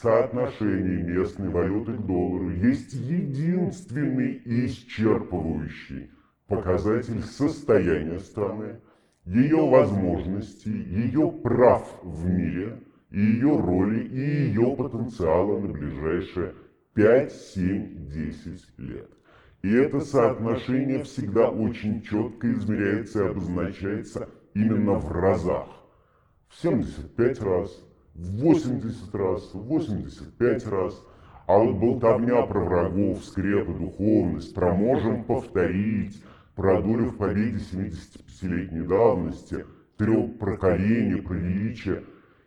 соотношение местной валюты к доллару есть единственный исчерпывающий показатель состояния страны, ее возможностей, ее прав в мире, ее роли и ее потенциала на ближайшие 5, 7, 10 лет. И это соотношение всегда очень четко измеряется и обозначается именно в разах. В 75 раз, 80 раз, в 85 раз. А вот болтовня про врагов, скрепы, духовность, про можем повторить, про долю в победе 75-летней давности, трех про колени, про величие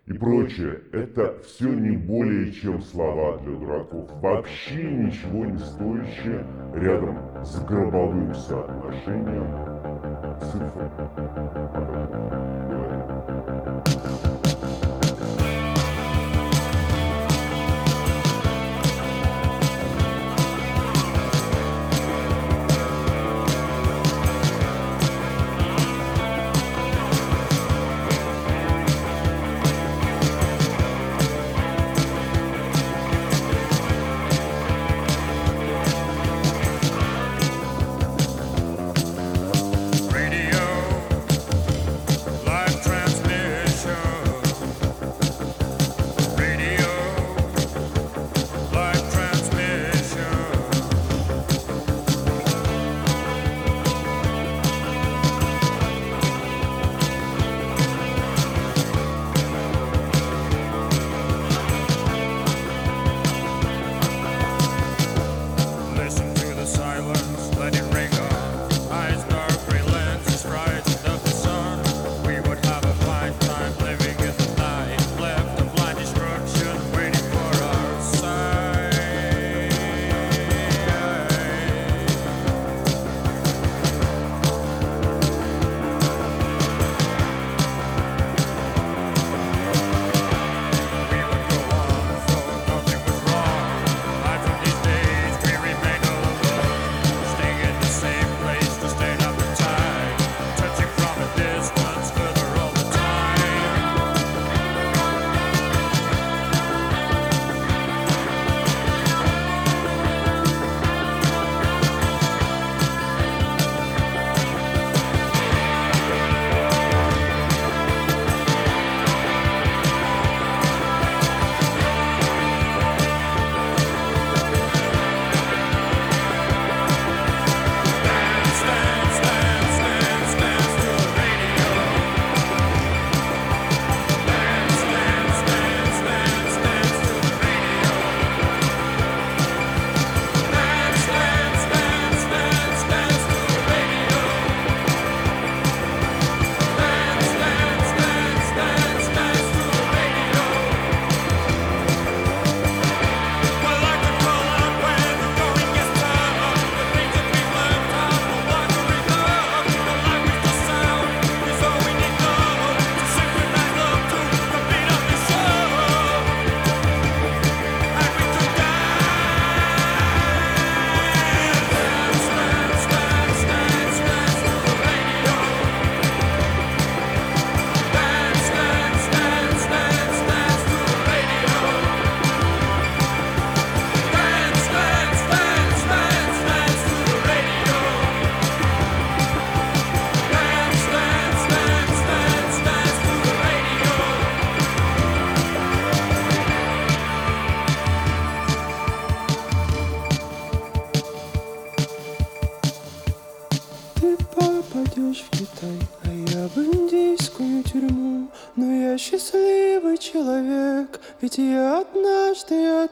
и прочее. Это все не более чем слова для дураков. Вообще ничего не стоящее рядом с гробовым соотношением цифр.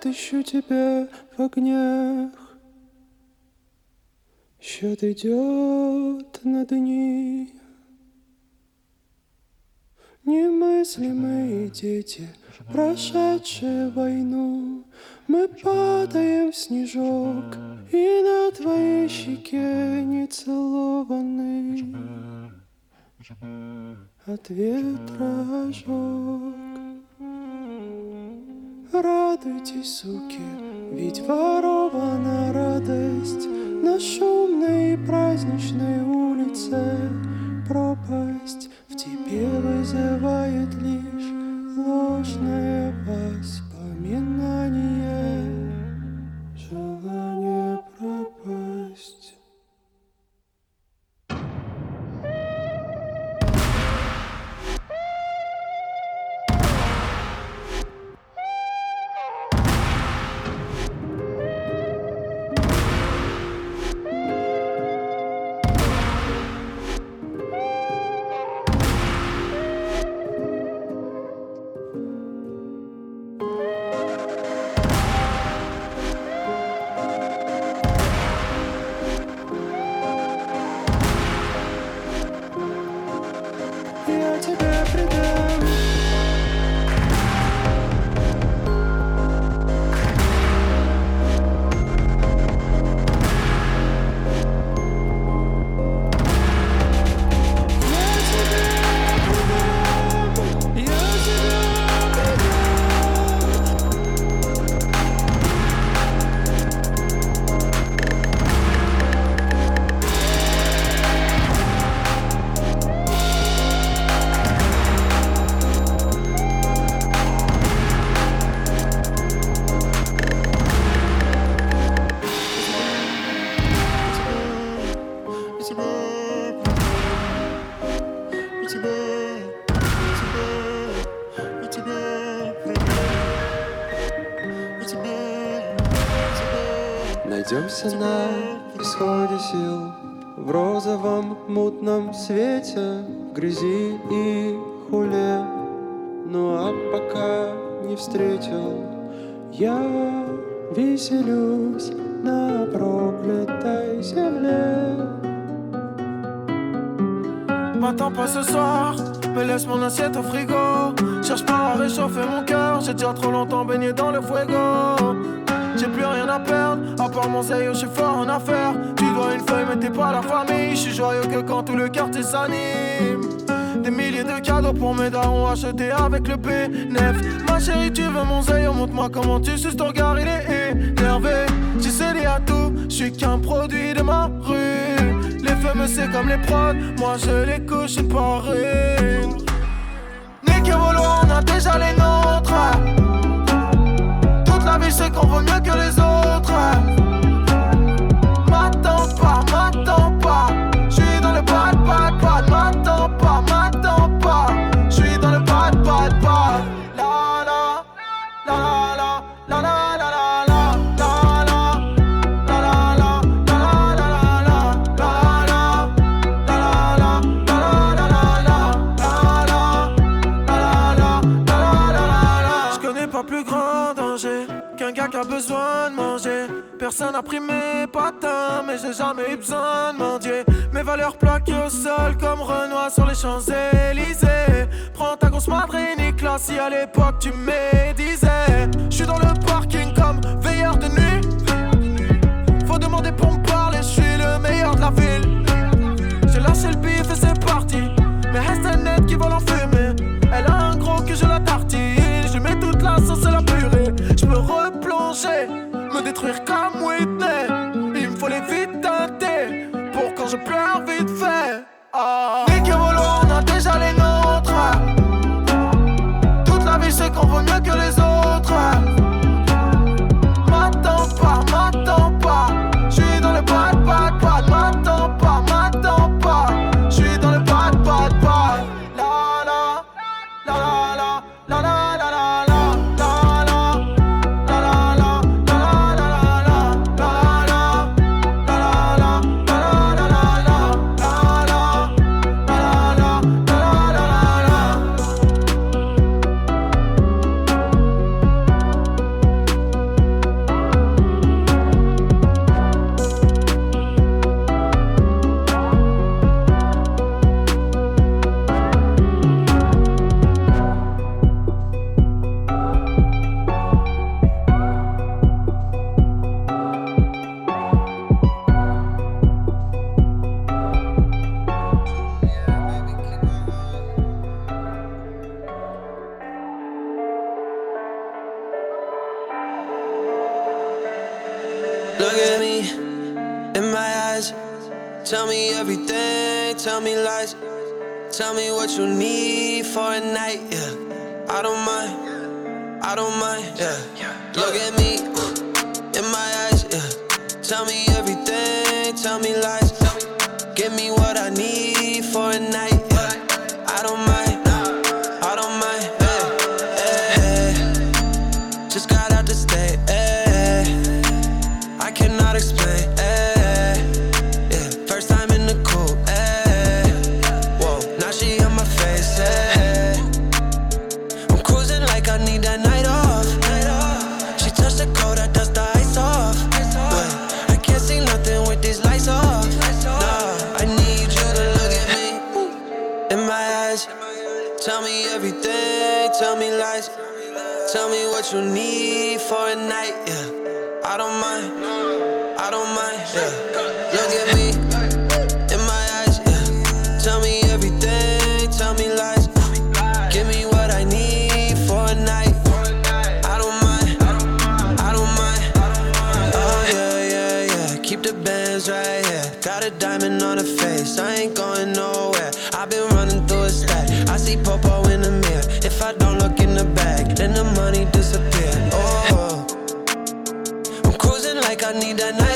Отыщу тебя в огнях. Счет идет на дни. Немыслимые дети, прошедшие войну, Мы падаем в снежок, и на твоей щеке не целованный от ветра ожог. Радуйтесь, суки, ведь ворована радость. На шумной праздничной улице Пропасть. В тебе вызывает лишь ложное воспоминание тебе, тебе, у тебе, у тебе. Найдемся на исходе сил. В розовом мутном свете В грязи и хуле. Ну а пока не встретил Я веселюсь на проклятой земле. M'attends pas ce soir, me laisse mon assiette au frigo. Cherche pas à réchauffer mon cœur, j'ai déjà trop longtemps baigné dans le fuego. J'ai plus rien à perdre, à part mon zèle, je suis fort en affaires. Tu dois une feuille, mais t'es pas la famille. Je suis joyeux que quand tout le quartier s'anime. Des milliers de cadeaux pour mes darons achetés avec le P9. Ma chérie, tu veux mon zèle, montre-moi comment tu suces ton regard, il est énervé. J'ai cédé à tout, je suis qu'un produit c'est comme les prods, moi je les couche par une. Nick et Volo, on a déjà les nôtres. Toute la vie, c'est qu'on vaut mieux que les autres. Personne n'a pris mes patins, mais j'ai jamais eu besoin de mendier. Mes valeurs plaquées au sol comme Renoir sur les Champs-Élysées. Prends ta grosse madrine, Nicolas, si à l'époque tu médisais. J'suis dans le parking comme veilleur de nuit. Faut demander pour me parler, je suis le meilleur de la ville. J'ai lâché le bif et c'est parti. Mais reste net qui vole en. Elle a un gros que je la tartine. Je mets toute la sauce et la purée. Peux replonger, me détruire comme Whitney. Il me faut les vides teintés pour quand je pleure vite fait. Ah. At me what you need I need that night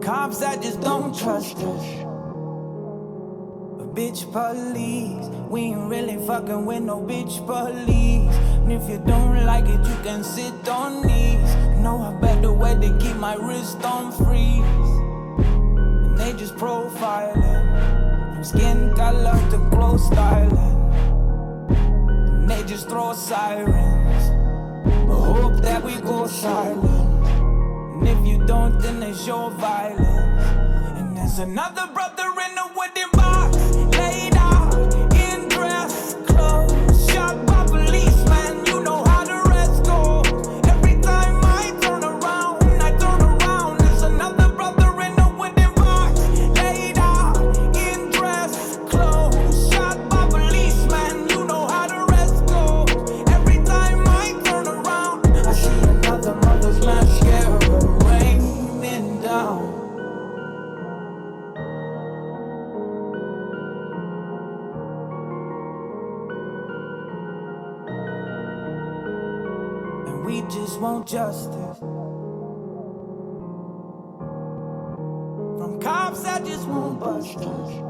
cops that just don't trust us. Bitch police, we ain't really fucking with no bitch police. And if you don't like it, you can sit on these. Know I better way to keep my wrist on freeze. And they just profiling from skin color to clothes styling. And they just throw sirens, but hope that we go silent. And if you don't then there's your violence. And there's another brother From cops that just won't bust, budge.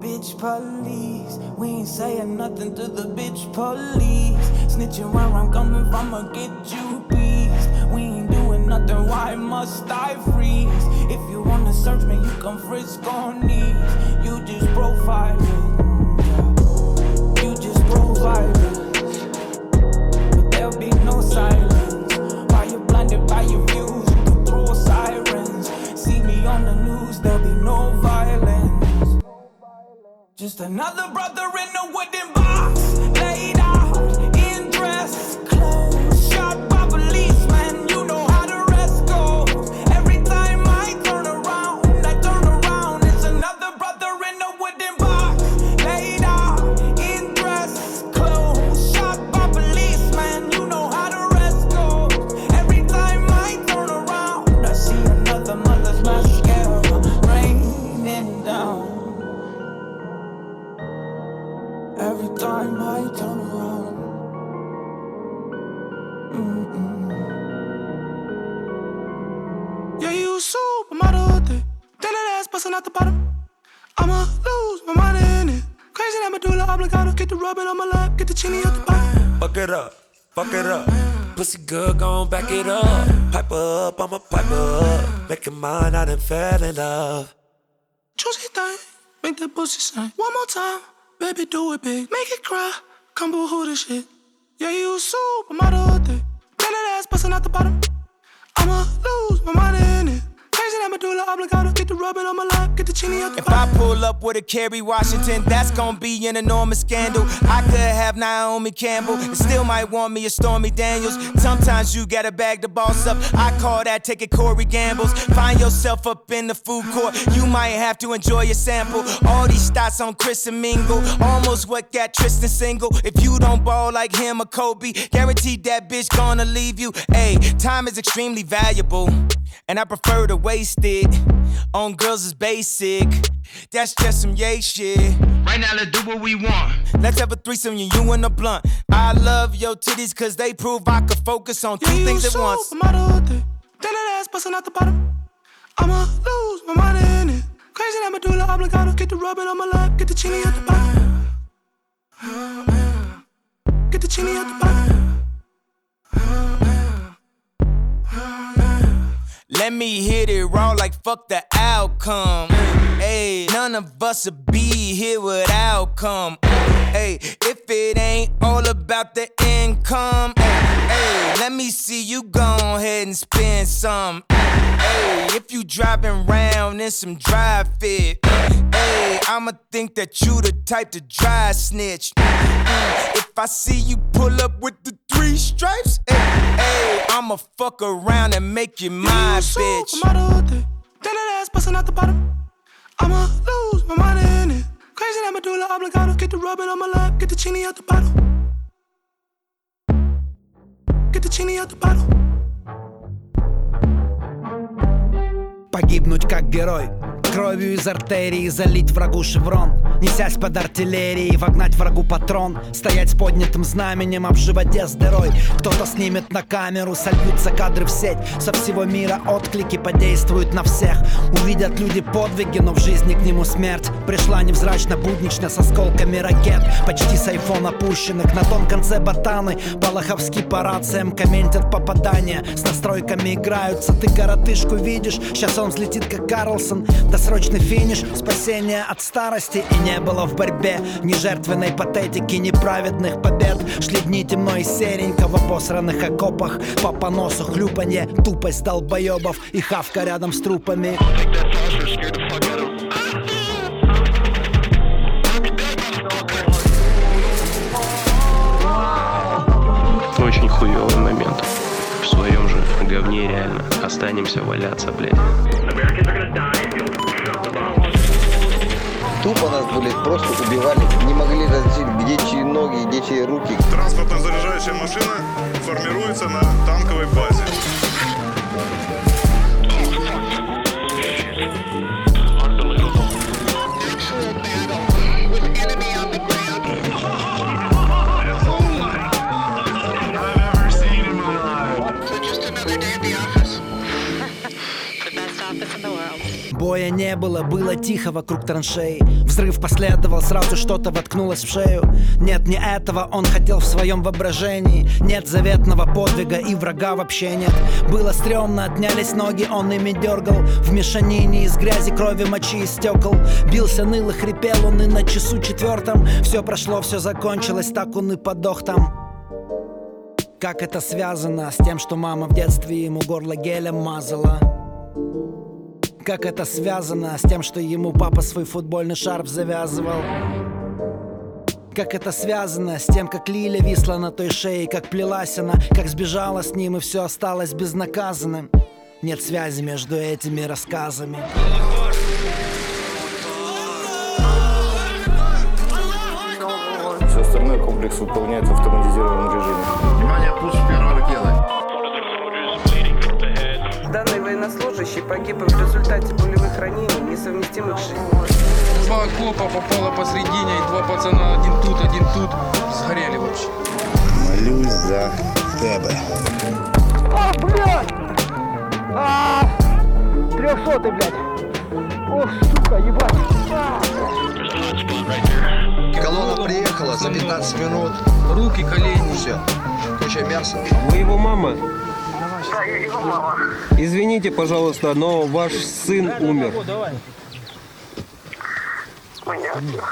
Bitch police, we ain't saying nothing to the bitch police. Snitching where I'm coming from, I get you beat. We ain't doing nothing, why must I freeze? If you wanna search me, you can frisk on knees. You just profiling, you just profiling. But there'll be no silence. Just another brother in a wooden box. The rubbing on my lap, get the out the. Fuck it up, fuck it up. Pussy good, gon' back it up. Pipe up, I'ma pipe up. Make it mine, I done fell in love. Juicy thing, make that pussy sing. One more time, baby, do it big. Make it cry, come boo hoo this shit. Yeah, you supermodel thing. That ass, busting out the bottom. I'ma lose my mind in it. Crazy that medulla oblongata. Get the rubbing on my lap, get the chini out the If I pull up with a Kerry Washington, that's gonna be an enormous scandal. I could have Naomi Campbell, and still might want me a Stormy Daniels. Sometimes you gotta bag the boss up. I call that taking Corey Gambles. Find yourself up in the food court, you might have to enjoy a sample. All these stats on Chris and Mingle, almost what got Tristan single. If you don't ball like him or Kobe, guaranteed that bitch gonna leave you. Hey, time is extremely valuable, and I prefer to waste it on girls is basic. That's just some yay shit. Right now, let's do what we want. Let's have a threesome, you, you and a blunt. I love your titties cause they prove I could focus on two Yeah, you things a at once. supermodel thing. Bend that ass, busting out the bottom. I'ma lose my mind in it. Crazy that medulla oblongata. Get the rubbing on my lap, get the chini out the bottom. Get the chini out the bottom. Let me hit it raw like fuck the outcome. Hey, none of us would be here without come. Hey, if it ain't all about the income, hey, let me see you go ahead and spend some. Hey, if you driving round in some dry fit, hey, I'ma think that you the type to dry snitch. Mm, If I see you pull up with the three stripes, hey, hey, I'ma fuck around and make you my Yeah, you a bitch. supermodel thing. Bend that ass, busting out the bottom. I'ma lose my mind in it. Crazy that medulla oblongata. Get the rubbing on my lap, get the chini out the bottle. Get the chini out the bottle. Погибнуть как герой Кровью из артерии залить врагу шеврон Несясь под артиллерией, вогнать врагу патрон Стоять с поднятым знаменем, об животе с дырой. Кто-то снимет на камеру, сольются кадры в сеть. Со всего мира отклики подействуют на всех. Увидят люди подвиги, но в жизни к нему смерть. Пришла невзрачно, буднично, с осколками ракет. Почти с айфона пущенных на том конце ботаны. Балаховский по рациям комментят попадания. С настройками играются, ты коротышку видишь. Сейчас он взлетит как Карлсон. Досрочный финиш, спасение от старости И не было в борьбе ни жертвенной патетики, ни праведных побед Шли дни темно и серенько в обосранных окопах По поносу хлюпанье, тупость долбоебов И хавка рядом с трупами Очень хуёвый момент. В своем же говне реально. Останемся валяться, блядь. Тупо нас, блядь, просто убивали. Не могли различить, где чьи ноги, где чьи руки. Транспортно-заряжающая машина формируется на танковой базе. Не было, было тихо вокруг траншеи. Взрыв последовал, сразу что-то воткнулось в шею. Нет, не этого он хотел в своем воображении. Нет заветного подвига и врага вообще нет. Было стрёмно, отнялись ноги, он ими дергал. В мешанине из грязи, крови, мочи и стекол. Бился, ныл и хрипел он и на часу четвертом Все прошло, все закончилось, так он и подох там. Как это связано с тем, что мама в детстве ему горло гелем мазала как это связано с тем, что ему папа свой футбольный шарф завязывал? Как это связано с тем, как Лиля висла на той шее, как плелась она, как сбежала с ним и все осталось безнаказанным? Нет связи между этими рассказами. Все остальное комплекс выполняет в автоматизированном режиме. Внимание, пуш первой ракеты военнослужащий погиб в результате пулевых ранений, несовместимых с жизнью. Два окопа попало посредине, и два пацана, один тут, один тут, сгорели вообще. Молюсь за тебя. А, блядь! А, трехсотый, блядь! О, сука, ебать! Колонна приехала за 15 минут. Руки, колени. Все. Куча мяса. Мы его мама. Да, его мама. Извините, пожалуйста, но ваш сын умер. Понятно.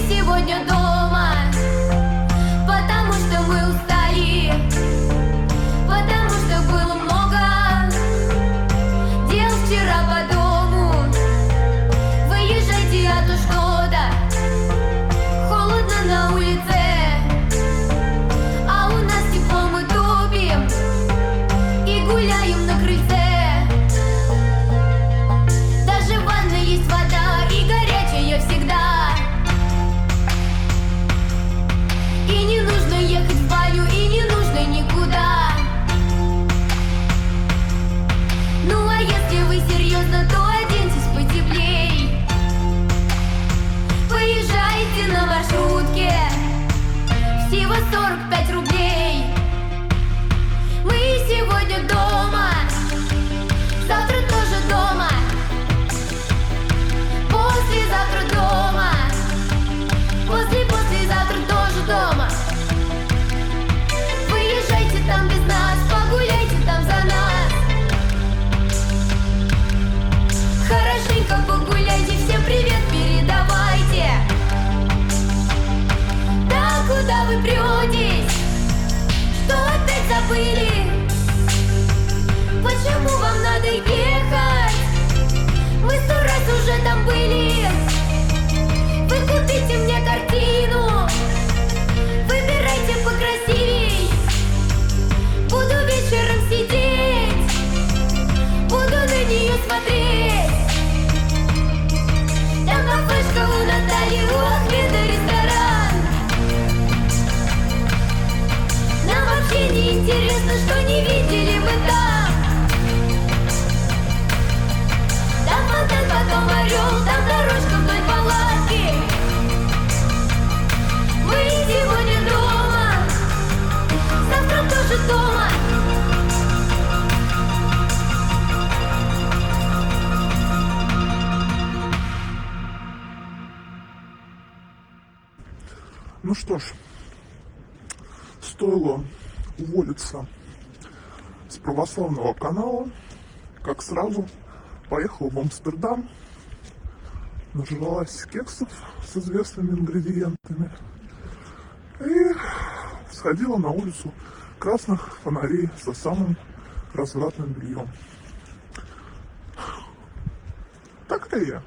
сегодня дома. интересно, что не видели мы там. Там отель, потом орел, там дорожка вдоль палатки. Мы сегодня дома, завтра тоже дома. Ну что ж, стоило уволиться с православного канала, как сразу поехал в Амстердам, нажралась кексов с известными ингредиентами и сходила на улицу красных фонарей со самым развратным бельем. Такая я.